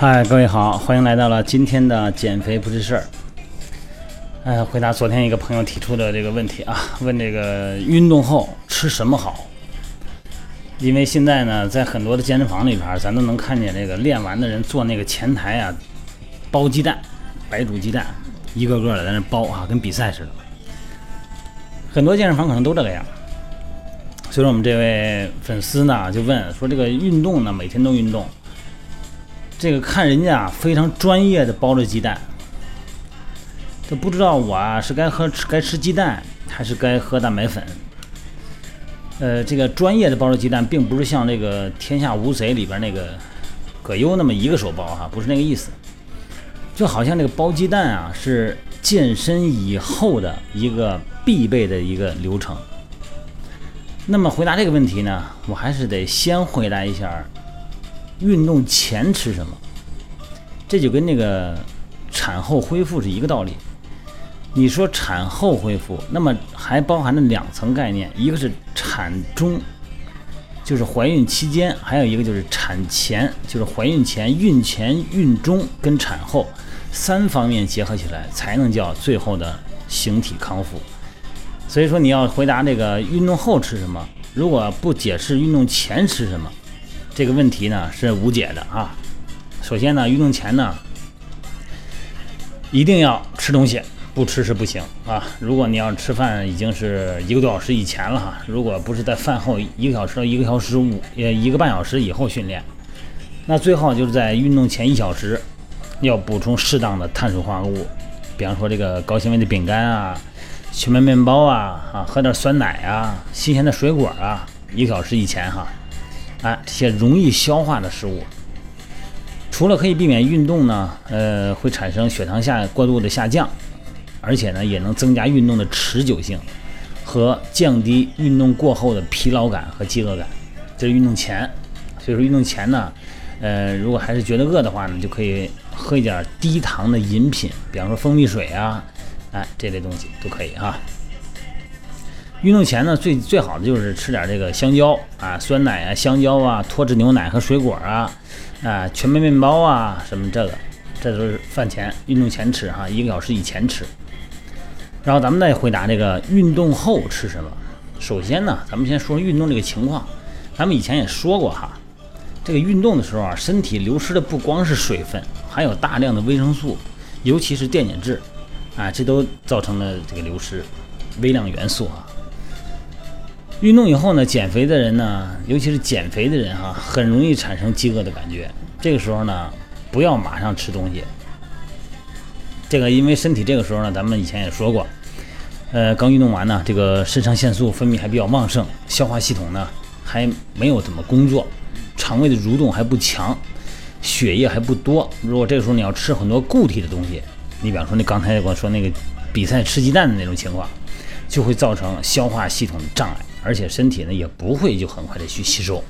嗨，各位好，欢迎来到了今天的减肥不是事儿。呃，回答昨天一个朋友提出的这个问题啊，问这个运动后吃什么好？因为现在呢，在很多的健身房里边，咱都能看见这个练完的人坐那个前台啊，包鸡蛋，白煮鸡蛋，一个个的在那包啊，跟比赛似的。很多健身房可能都这个样。所以说，我们这位粉丝呢就问说，这个运动呢，每天都运动。这个看人家啊非常专业的包着鸡蛋，都不知道我啊是该喝吃该吃鸡蛋还是该喝蛋白粉。呃，这个专业的包着鸡蛋，并不是像这个《天下无贼》里边那个葛优那么一个手包哈，不是那个意思。就好像这个包鸡蛋啊，是健身以后的一个必备的一个流程。那么回答这个问题呢，我还是得先回答一下。运动前吃什么？这就跟那个产后恢复是一个道理。你说产后恢复，那么还包含了两层概念，一个是产中，就是怀孕期间；还有一个就是产前，就是怀孕前、孕前、孕中跟产后三方面结合起来，才能叫最后的形体康复。所以说，你要回答这个运动后吃什么，如果不解释运动前吃什么。这个问题呢是无解的啊。首先呢，运动前呢一定要吃东西，不吃是不行啊。如果你要吃饭，已经是一个多小时以前了哈。如果不是在饭后一个小时到一个小时五呃一个半小时以后训练，那最好就是在运动前一小时要补充适当的碳水化合物，比方说这个高纤维的饼干啊、全麦面包啊啊，喝点酸奶啊、新鲜的水果啊，一个小时以前哈。哎，这些容易消化的食物，除了可以避免运动呢，呃，会产生血糖下过度的下降，而且呢，也能增加运动的持久性和降低运动过后的疲劳感和饥饿感。这是运动前，所以说运动前呢，呃，如果还是觉得饿的话呢，就可以喝一点低糖的饮品，比方说蜂蜜水啊，哎，这类东西都可以哈。运动前呢，最最好的就是吃点这个香蕉啊、酸奶啊、香蕉啊、脱脂牛奶和水果啊，啊，全麦面包啊，什么这个，这都是饭前运动前吃哈，一个小时以前吃。然后咱们再回答这个运动后吃什么。首先呢，咱们先说运动这个情况。咱们以前也说过哈，这个运动的时候啊，身体流失的不光是水分，还有大量的维生素，尤其是电解质，啊，这都造成了这个流失微量元素啊。运动以后呢，减肥的人呢，尤其是减肥的人哈，很容易产生饥饿的感觉。这个时候呢，不要马上吃东西。这个因为身体这个时候呢，咱们以前也说过，呃，刚运动完呢，这个肾上腺素分泌还比较旺盛，消化系统呢还没有怎么工作，肠胃的蠕动还不强，血液还不多。如果这个时候你要吃很多固体的东西，你比方说你刚才我说那个比赛吃鸡蛋的那种情况，就会造成消化系统的障碍。而且身体呢也不会就很快的去吸收，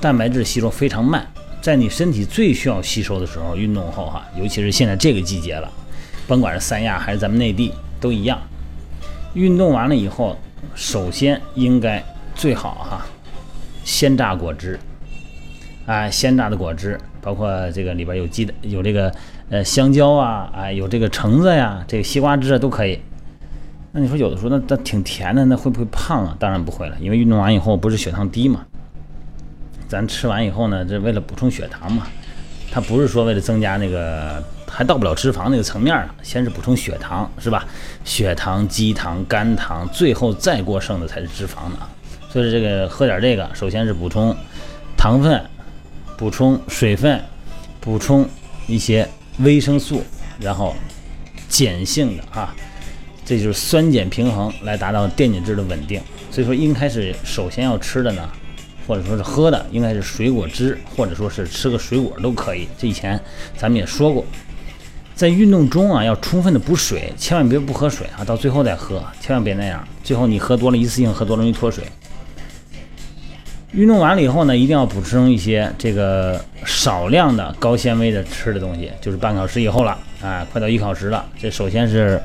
蛋白质吸收非常慢，在你身体最需要吸收的时候，运动后哈，尤其是现在这个季节了，甭管是三亚还是咱们内地都一样，运动完了以后，首先应该最好哈，鲜榨果汁，啊，鲜榨的果汁，包括这个里边有鸡的，有这个呃香蕉啊，啊，有这个橙子呀，这个西瓜汁啊都可以。那你说有的时候那那挺甜的，那会不会胖啊？当然不会了，因为运动完以后不是血糖低嘛。咱吃完以后呢，这为了补充血糖嘛，它不是说为了增加那个，还到不了脂肪那个层面呢。先是补充血糖，是吧？血糖、肌糖、肝糖，最后再过剩的才是脂肪呢。所以这个喝点这个，首先是补充糖分，补充水分，补充一些维生素，然后碱性的啊。这就是酸碱平衡来达到电解质的稳定，所以说应该是首先要吃的呢，或者说是喝的，应该是水果汁，或者说是吃个水果都可以。这以前咱们也说过，在运动中啊要充分的补水，千万别不喝水啊，到最后再喝，千万别那样，最后你喝多了一次性喝多容易脱水。运动完了以后呢，一定要补充一些这个少量的高纤维的吃的东西，就是半小时以后了，啊，快到一小时了，这首先是。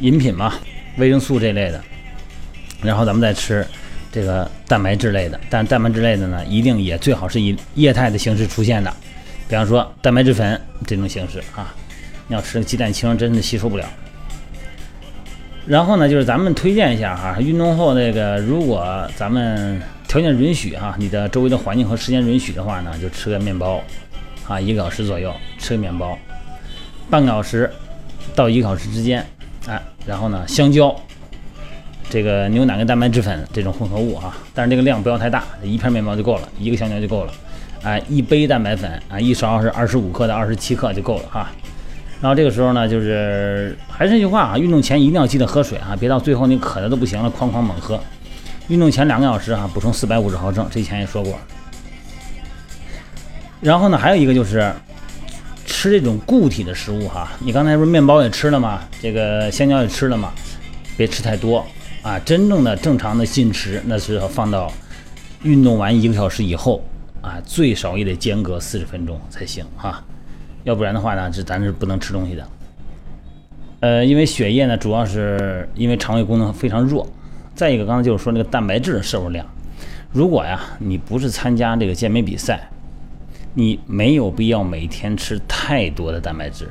饮品嘛，维生素这类的，然后咱们再吃这个蛋白质类的，但蛋白质类的呢，一定也最好是以液态的形式出现的，比方说蛋白质粉这种形式啊，你要吃鸡蛋清真的吸收不了。然后呢，就是咱们推荐一下哈，运动后那个如果咱们条件允许哈，你的周围的环境和时间允许的话呢，就吃个面包啊，一个小时左右吃个面包，半个小时到一个小时之间，哎，然后呢，香蕉。这个牛奶跟蛋白质粉这种混合物啊，但是这个量不要太大，一片面包就够了，一个香蕉就够了。哎，一杯蛋白粉啊，一勺是二十五克到二十七克就够了哈。然后这个时候呢，就是还是那句话啊，运动前一定要记得喝水啊，别到最后你渴的都不行了，哐哐猛喝。运动前两个小时啊，补充四百五十毫升，这前也说过。然后呢，还有一个就是吃这种固体的食物哈，你刚才不是面包也吃了吗？这个香蕉也吃了吗？别吃太多。啊，真正的正常的进食，那是要放到运动完一个小时以后啊，最少也得间隔四十分钟才行哈，要不然的话呢，这咱是不能吃东西的。呃，因为血液呢，主要是因为肠胃功能非常弱，再一个，刚才就是说那个蛋白质的摄入量，如果呀，你不是参加这个健美比赛，你没有必要每天吃太多的蛋白质。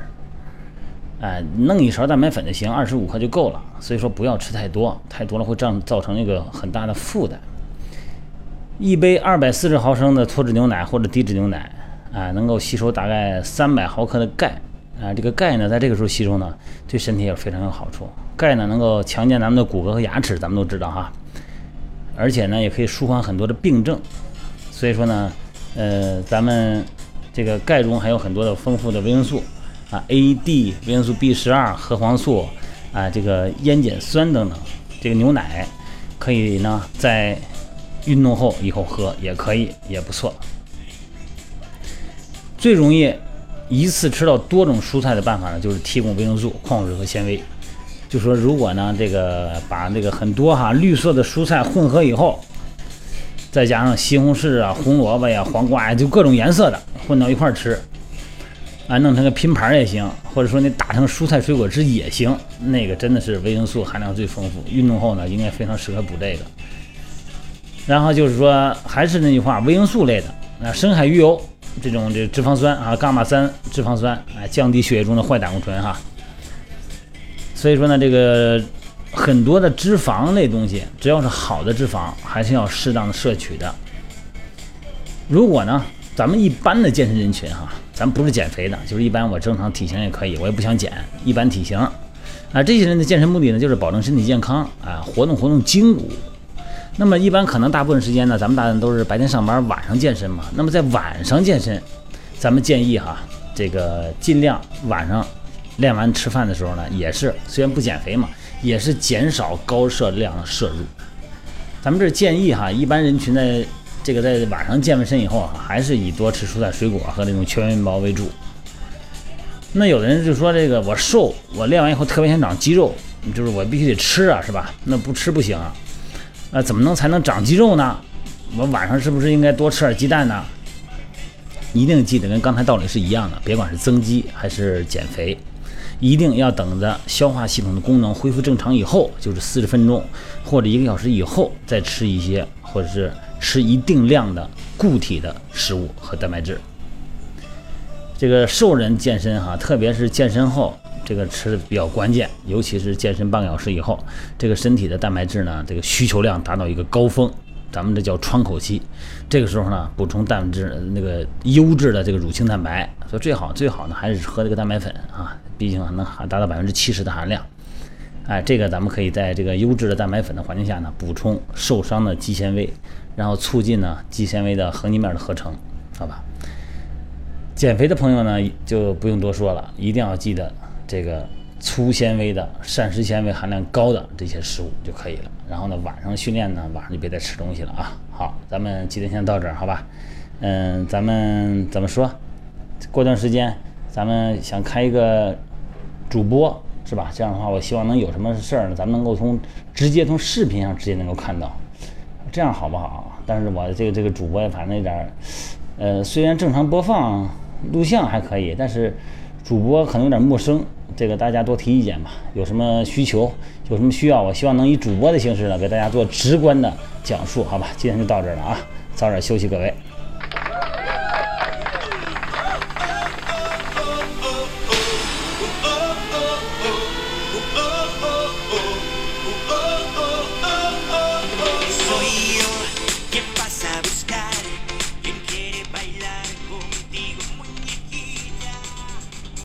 哎，弄一勺蛋白粉就行，二十五克就够了。所以说不要吃太多，太多了会这样造成一个很大的负担。一杯二百四十毫升的脱脂牛奶或者低脂牛奶，啊，能够吸收大概三百毫克的钙。啊，这个钙呢，在这个时候吸收呢，对身体也非常有好处。钙呢，能够强健咱们的骨骼和牙齿，咱们都知道哈。而且呢，也可以舒缓很多的病症。所以说呢，呃，咱们这个钙中还有很多的丰富的维生素。啊，A、D 维生素 B 十二、核黄素，啊，这个烟碱酸等等，这个牛奶可以呢，在运动后以后喝也可以，也不错。最容易一次吃到多种蔬菜的办法呢，就是提供维生素、矿物质和纤维。就说如果呢，这个把这个很多哈绿色的蔬菜混合以后，再加上西红柿啊、红萝卜呀、黄瓜呀，就各种颜色的混到一块儿吃。啊，弄成个拼盘也行，或者说你打成蔬菜水果汁也行，那个真的是维生素含量最丰富。运动后呢，应该非常适合补这个。然后就是说，还是那句话，维生素类的，啊，深海鱼油这种这脂肪酸啊，伽马三脂肪酸，哎，降低血液中的坏胆固醇哈。所以说呢，这个很多的脂肪类东西，只要是好的脂肪，还是要适当的摄取的。如果呢，咱们一般的健身人群哈。咱不是减肥的，就是一般我正常体型也可以，我也不想减，一般体型。啊，这些人的健身目的呢，就是保证身体健康啊，活动活动筋骨。那么一般可能大部分时间呢，咱们大家都是白天上班，晚上健身嘛。那么在晚上健身，咱们建议哈，这个尽量晚上练完吃饭的时候呢，也是虽然不减肥嘛，也是减少高热量的摄入。咱们这建议哈，一般人群在。这个在晚上健完身以后啊，还是以多吃蔬菜水果和那种全面包为主。那有的人就说这个我瘦，我练完以后特别想长肌肉，就是我必须得吃啊，是吧？那不吃不行啊。那怎么能才能长肌肉呢？我晚上是不是应该多吃点鸡蛋呢？一定记得跟刚才道理是一样的，别管是增肌还是减肥，一定要等着消化系统的功能恢复正常以后，就是四十分钟或者一个小时以后再吃一些，或者是。吃一定量的固体的食物和蛋白质。这个瘦人健身哈，特别是健身后，这个吃的比较关键，尤其是健身半个小时以后，这个身体的蛋白质呢，这个需求量达到一个高峰，咱们这叫窗口期。这个时候呢，补充蛋白质那个优质的这个乳清蛋白，所以最好最好呢还是喝这个蛋白粉啊，毕竟能含达到百分之七十的含量。哎，这个咱们可以在这个优质的蛋白粉的环境下呢，补充受伤的肌纤维。然后促进呢肌纤维的横截面的合成，好吧？减肥的朋友呢就不用多说了，一定要记得这个粗纤维的膳食纤维含量高的这些食物就可以了。然后呢晚上训练呢晚上就别再吃东西了啊。好，咱们今天先到这儿，好吧？嗯，咱们怎么说？过段时间咱们想开一个主播是吧？这样的话，我希望能有什么事儿呢，咱们能够从直接从视频上直接能够看到。这样好不好？但是我这个这个主播反正有点，呃，虽然正常播放录像还可以，但是主播可能有点陌生。这个大家多提意见吧。有什么需求，有什么需要，我希望能以主播的形式呢，给大家做直观的讲述，好吧？今天就到这儿了啊，早点休息，各位。